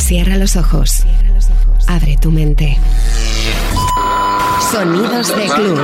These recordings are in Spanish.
Cierra los ojos. Abre tu mente. Sonidos de club.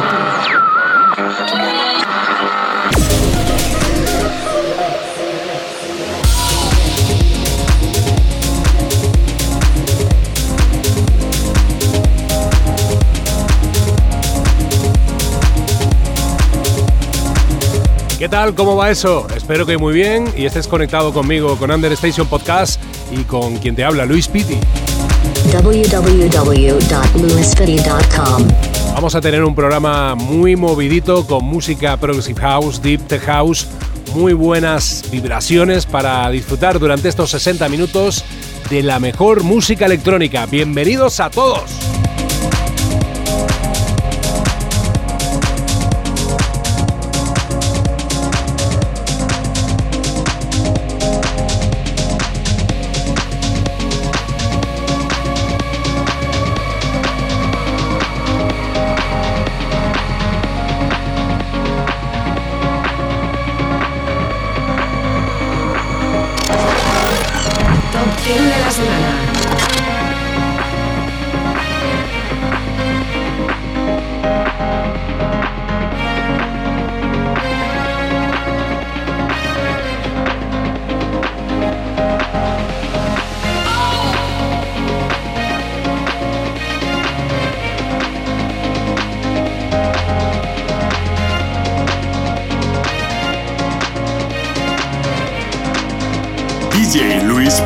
¿Qué tal? ¿Cómo va eso? Espero que muy bien y estés conectado conmigo con Under Station Podcast y con quien te habla, Luis Pitti. www.luispity.com. Vamos a tener un programa muy movidito con música Progressive House, Deep Tech House, muy buenas vibraciones para disfrutar durante estos 60 minutos de la mejor música electrónica. Bienvenidos a todos.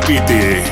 DJ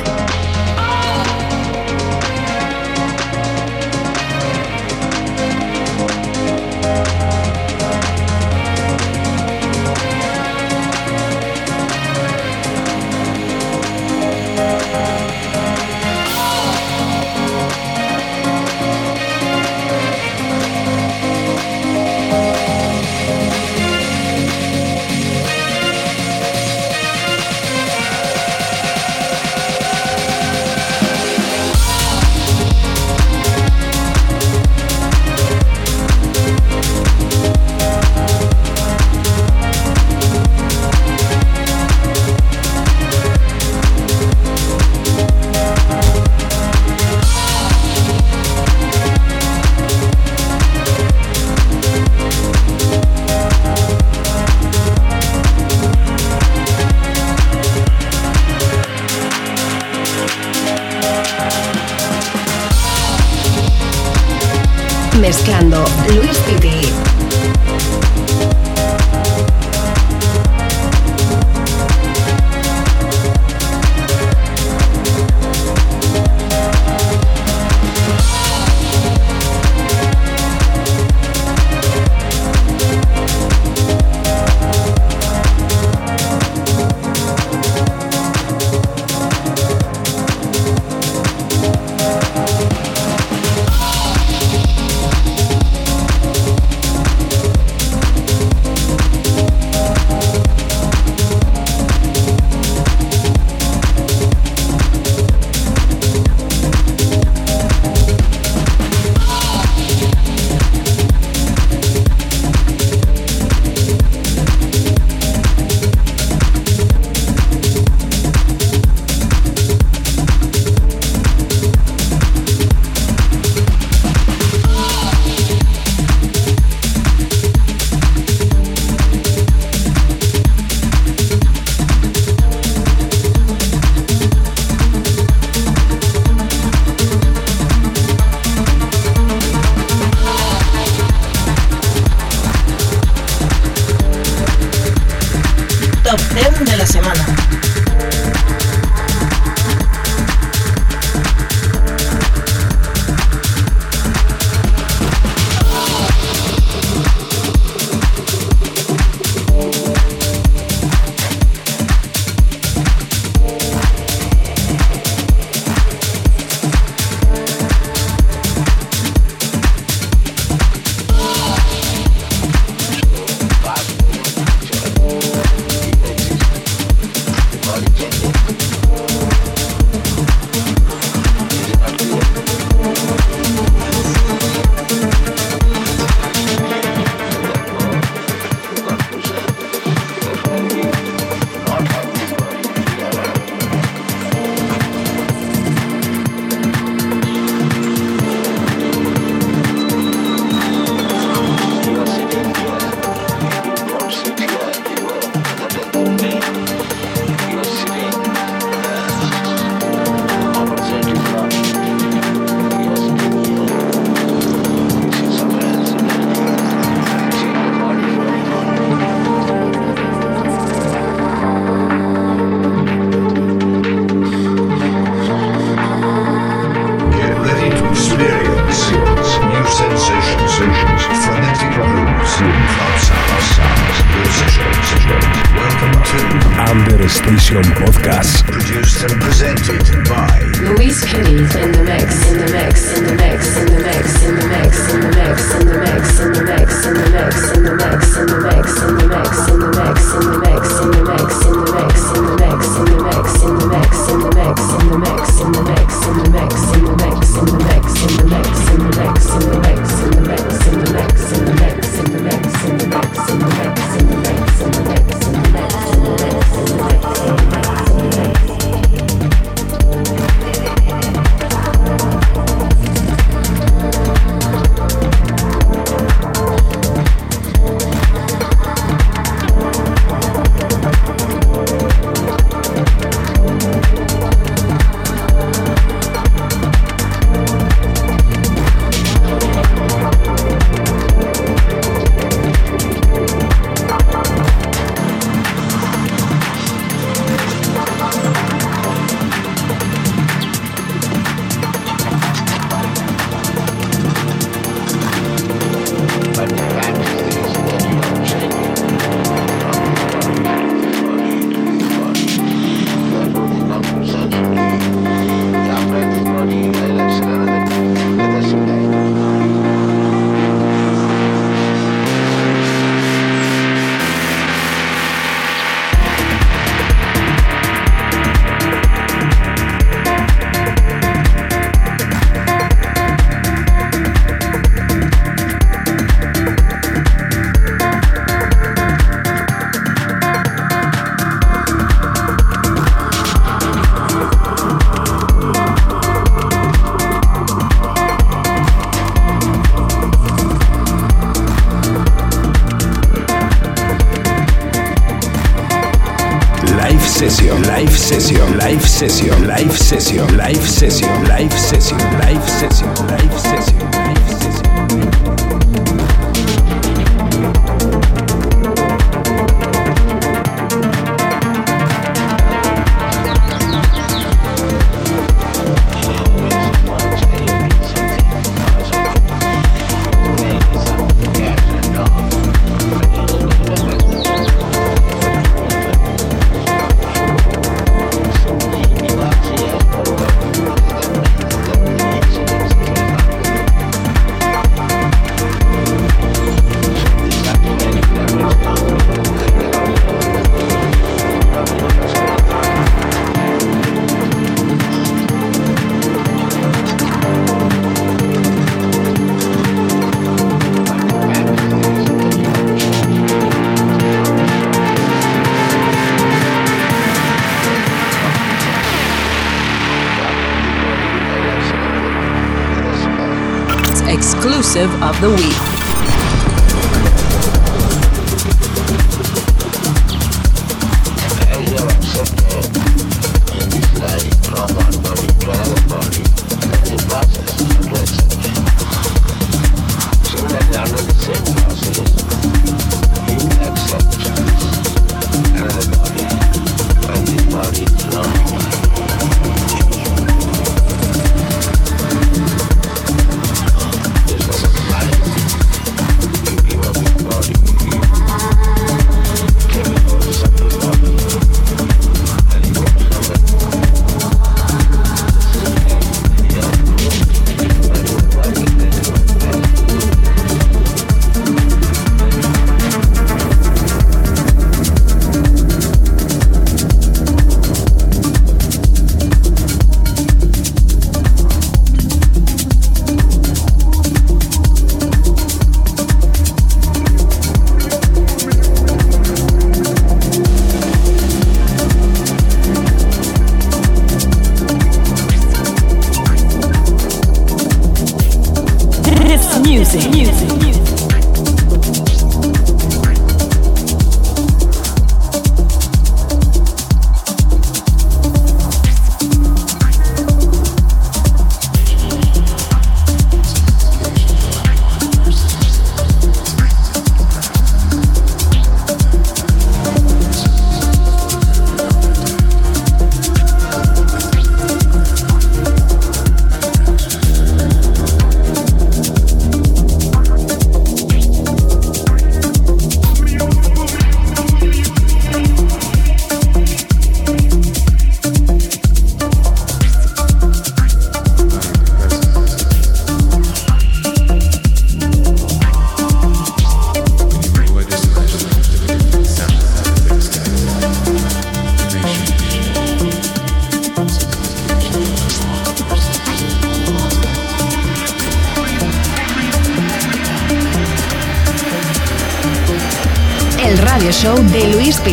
session, the week.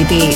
De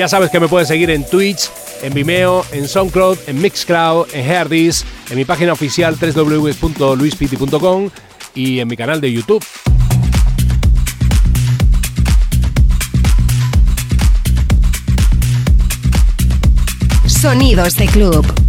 Ya sabes que me puedes seguir en Twitch, en Vimeo, en SoundCloud, en Mixcloud, en Herdis, en mi página oficial www.luispiti.com y en mi canal de YouTube. Sonidos de club.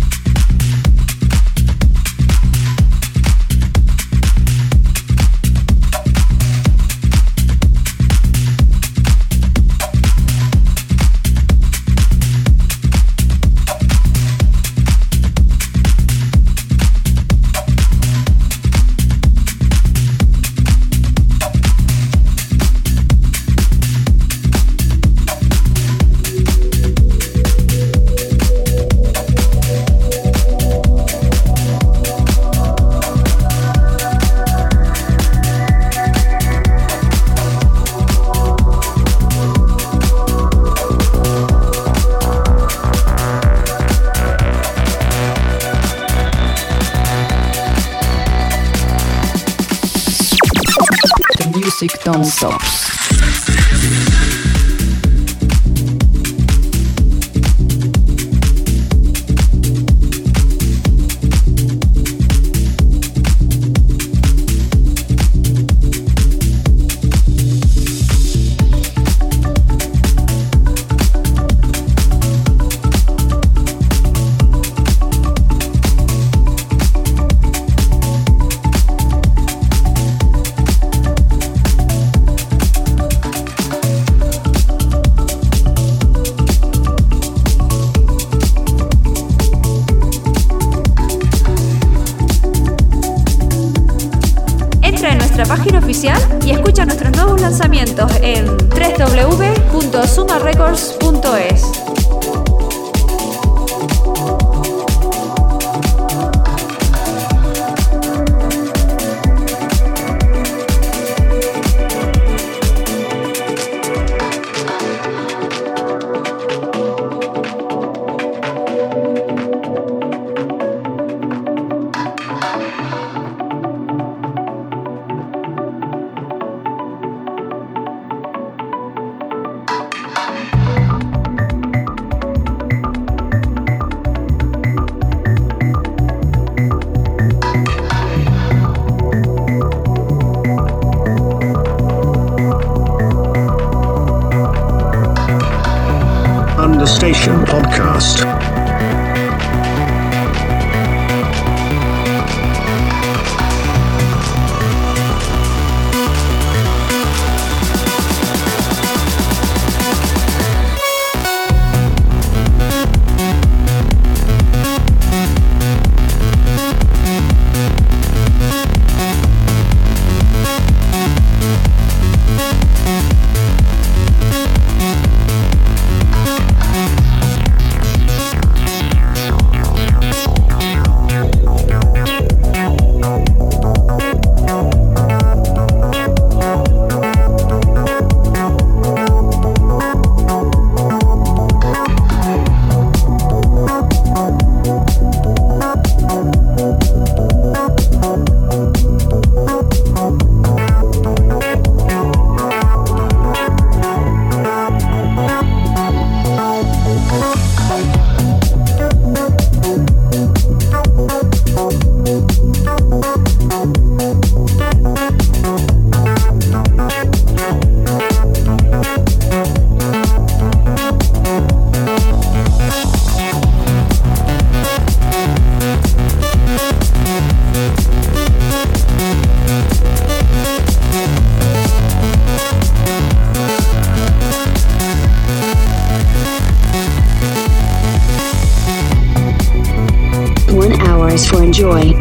enjoy.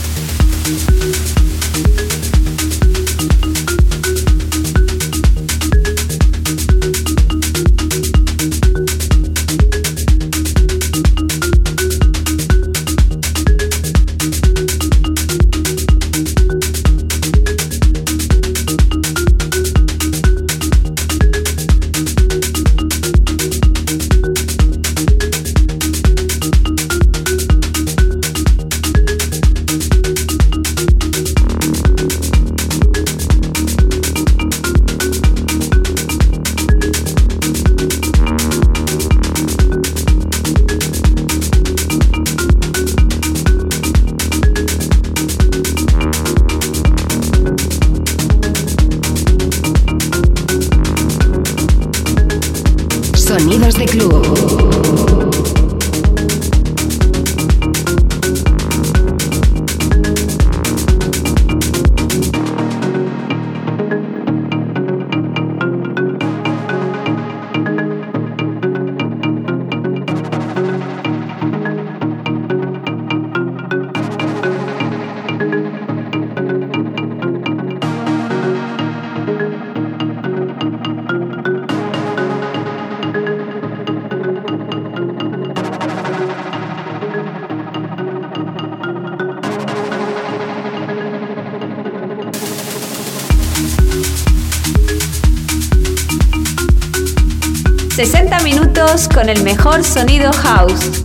Sonido house.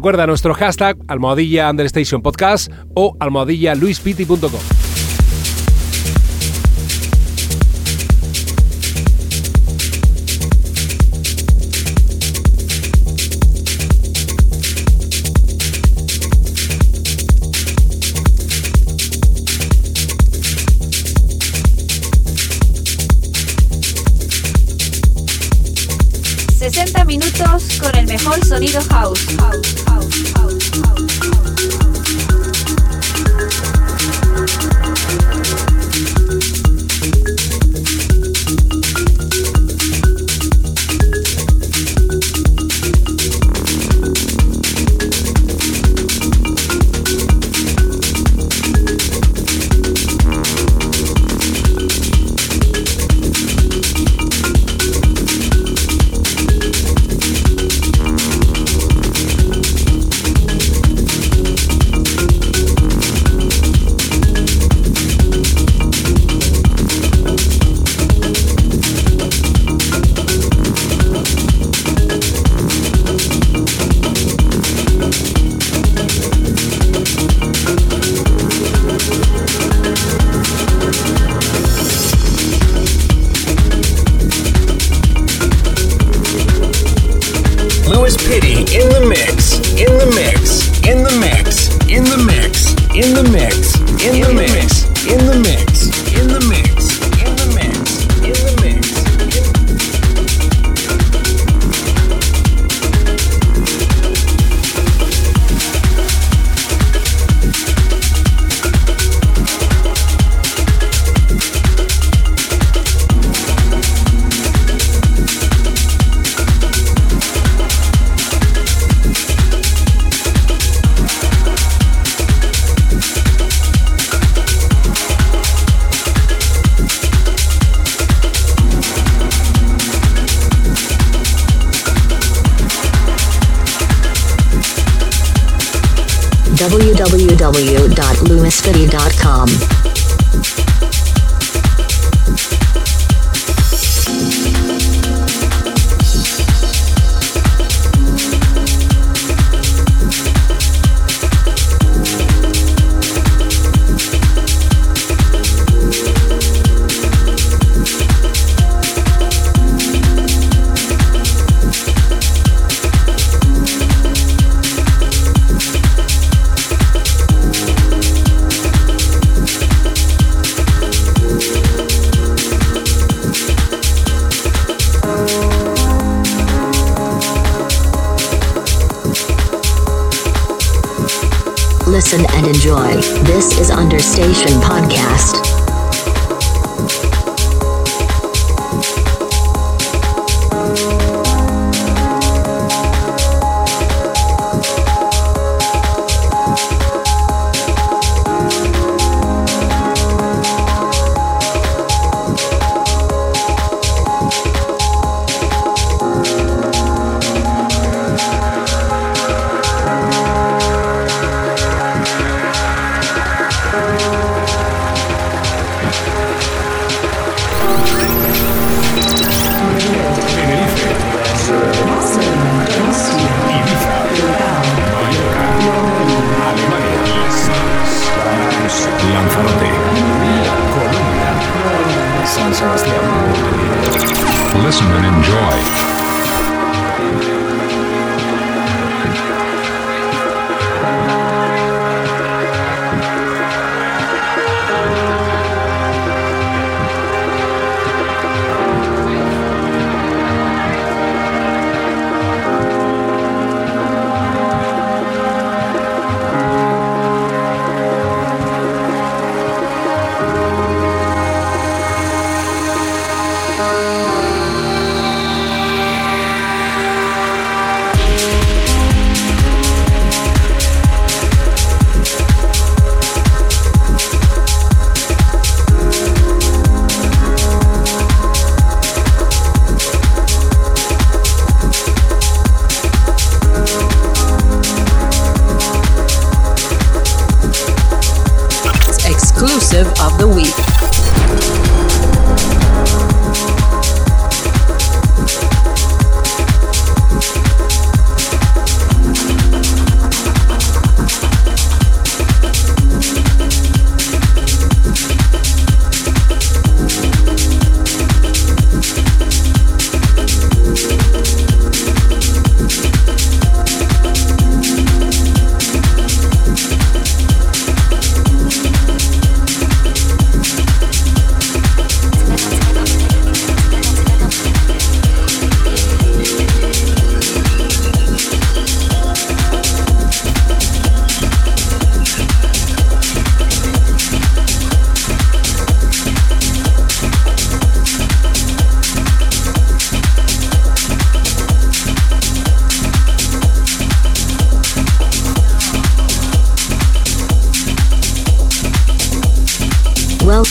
Recuerda nuestro hashtag almohadilla understation podcast o almohadilla luispiti.com. 60 minutos con el mejor sonido house,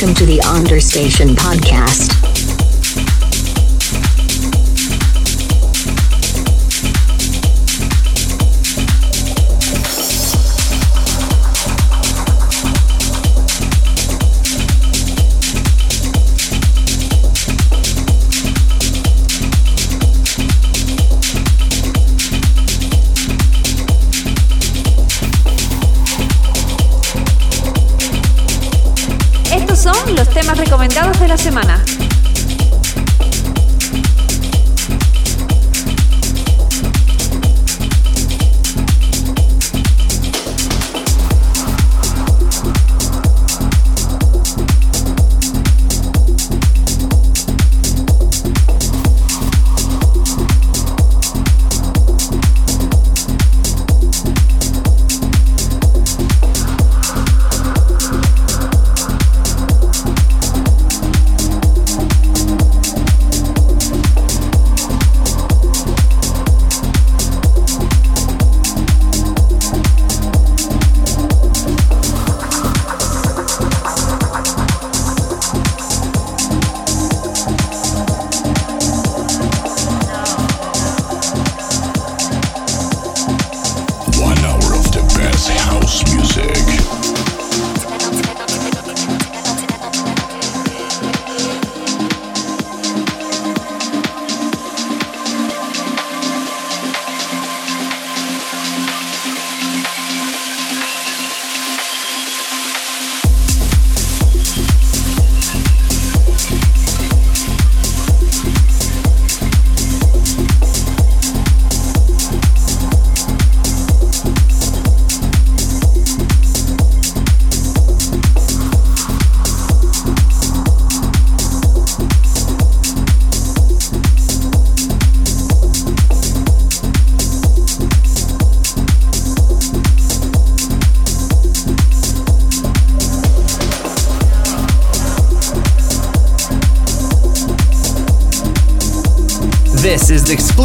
Welcome to the Understation Podcast.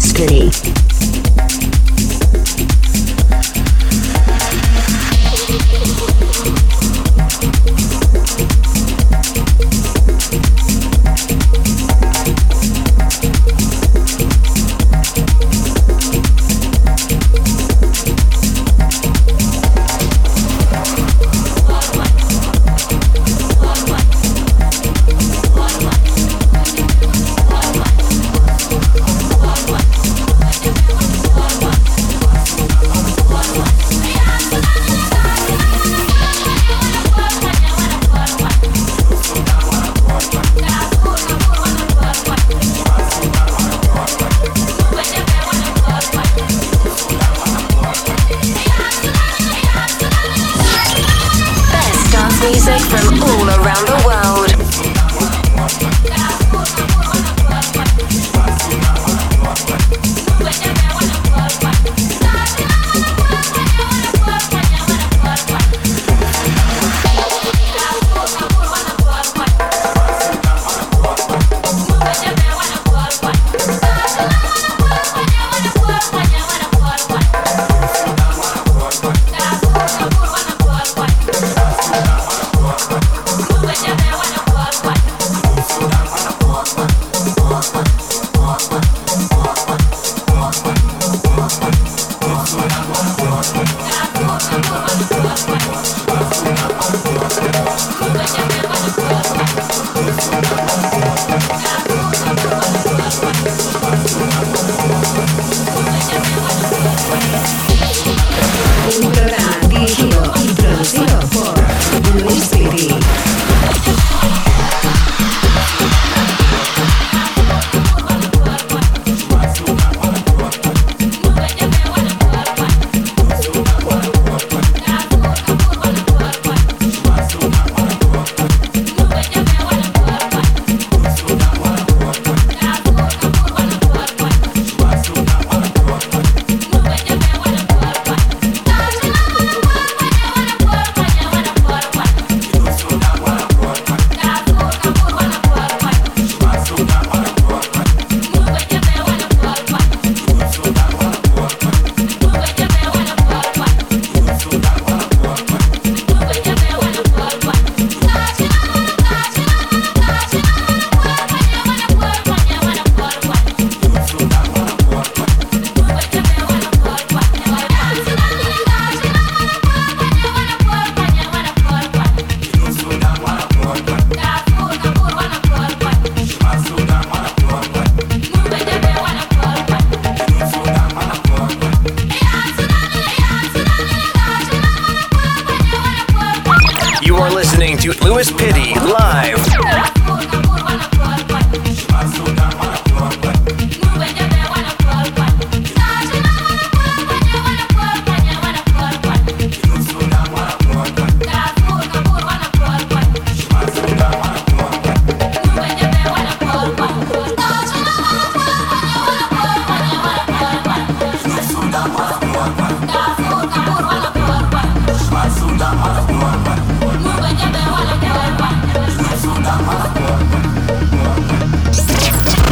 history.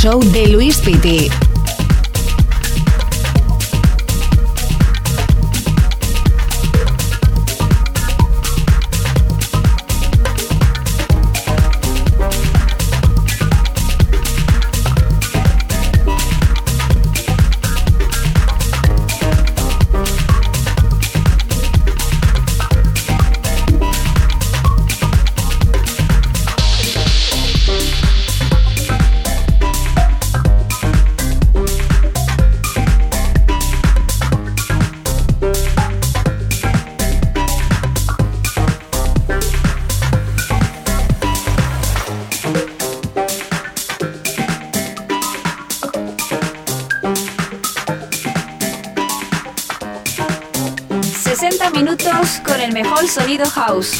show de Luis Piti.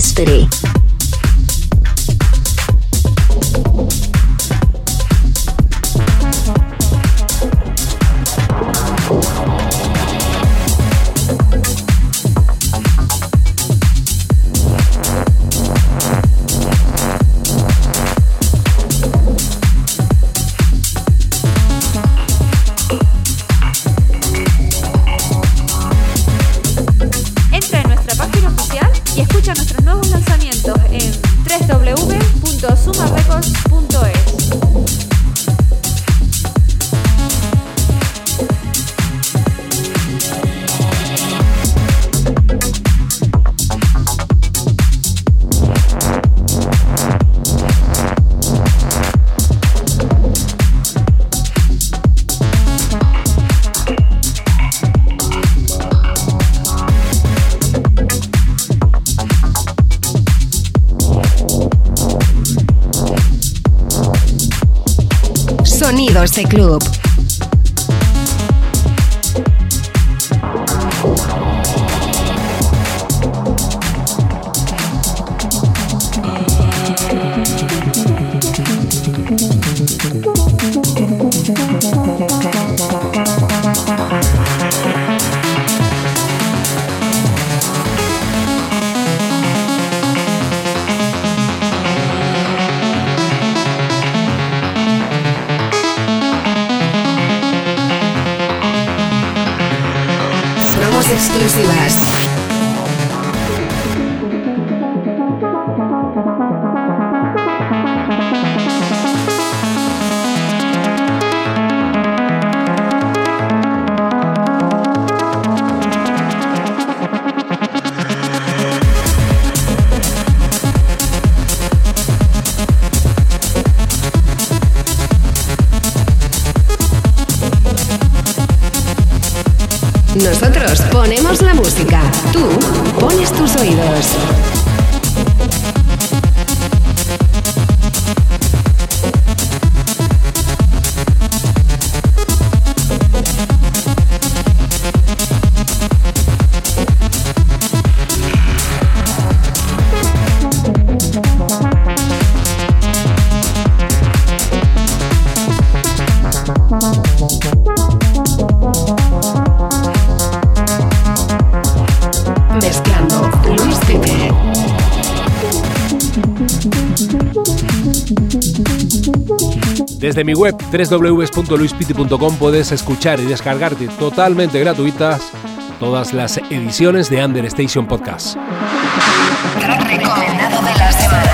Spitty. Spitty. este club. Desde mi web www.luispiti.com puedes escuchar y descargarte totalmente gratuitas todas las ediciones de Under Station Podcast. De.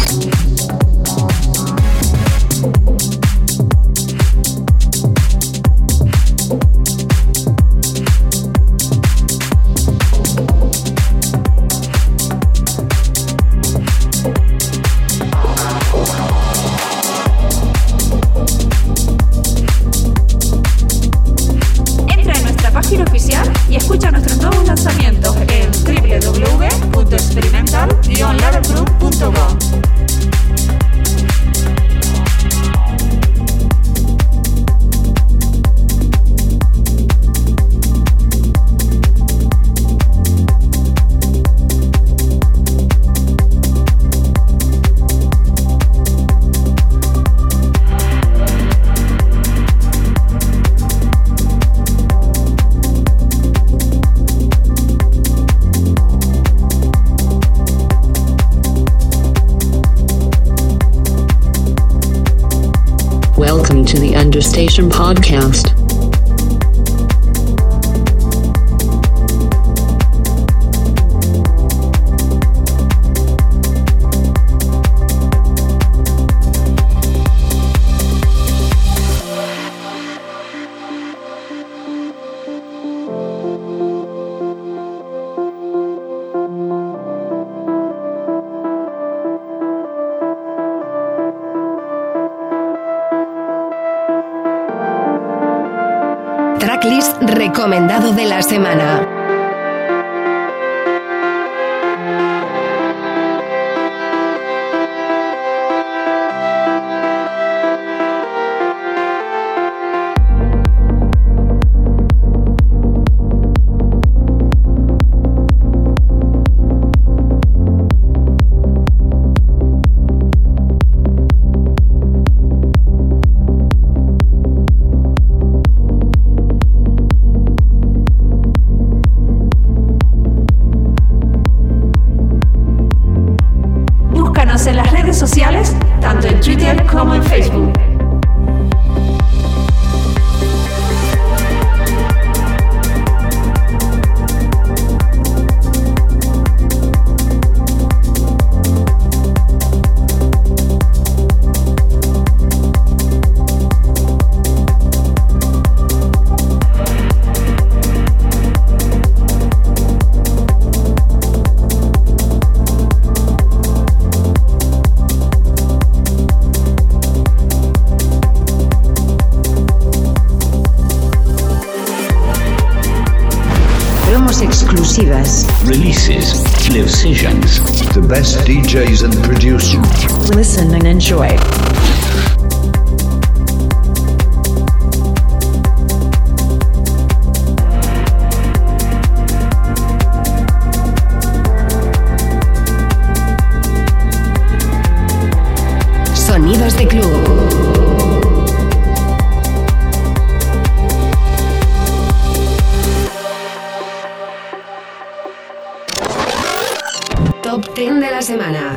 Podcast. De la semana. DJs and semana.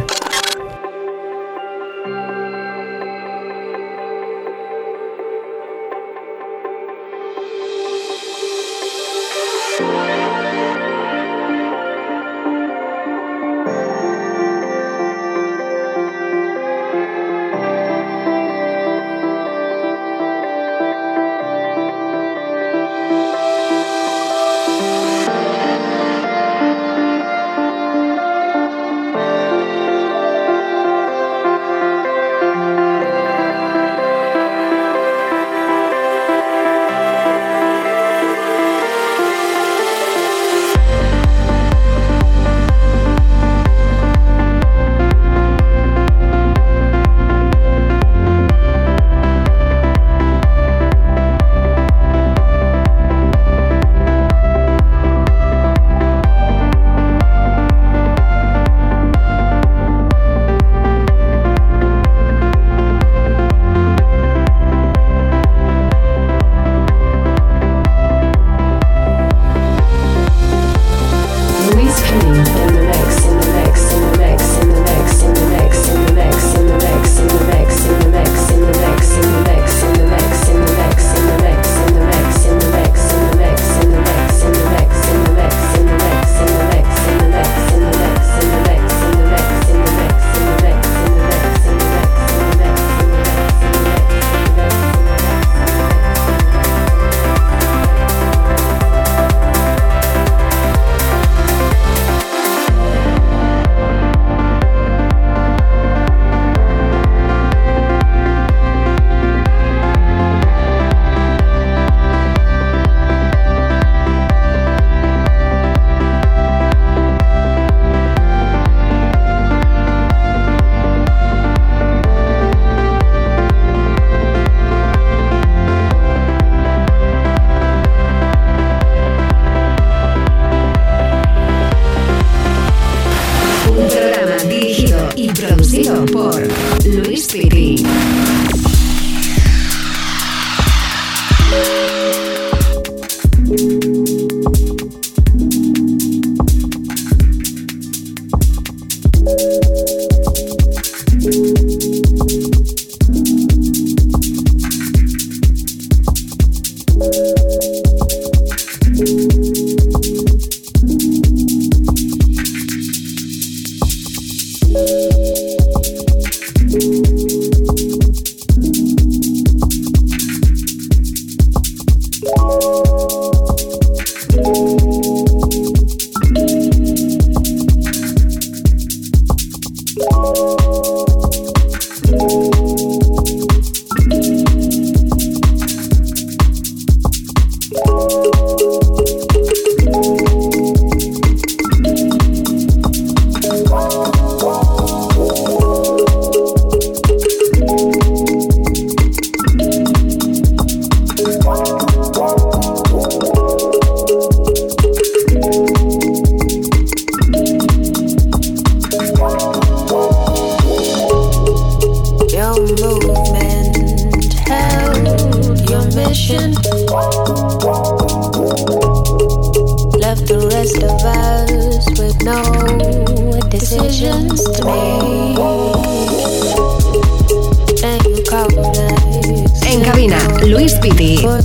De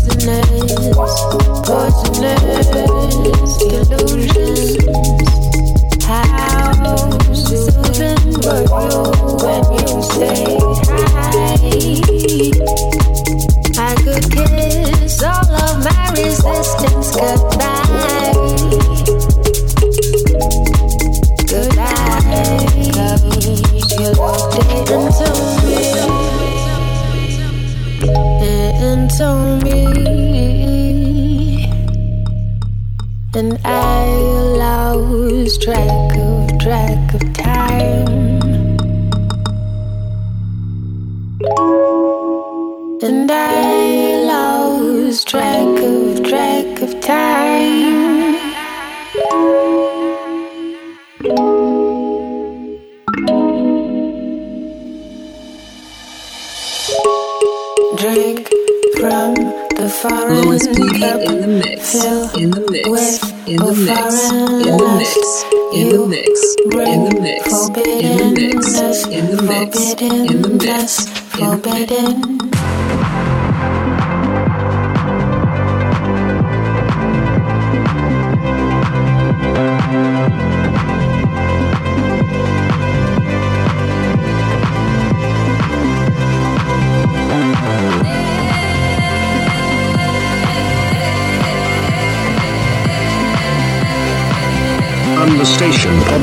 la semana.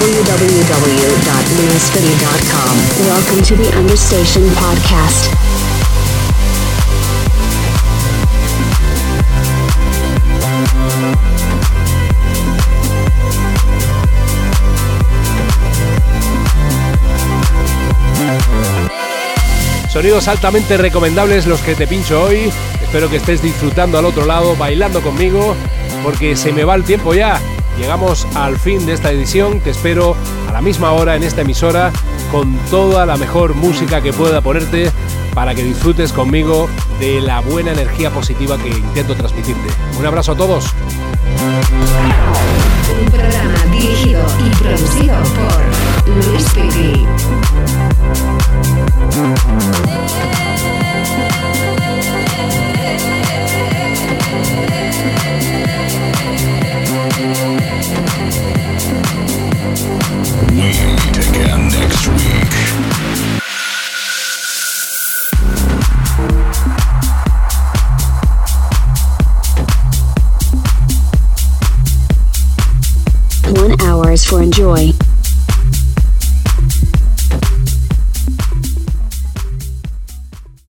www.lewisfitty.com. Welcome to the Understation Podcast. Sonidos altamente recomendables los que te pincho hoy. Espero que estés disfrutando al otro lado, bailando conmigo, porque se me va el tiempo ya. Llegamos al fin de esta edición. Te espero a la misma hora en esta emisora con toda la mejor música que pueda ponerte para que disfrutes conmigo de la buena energía positiva que intento transmitirte. Un abrazo a todos. Un programa dirigido y producido por Luis.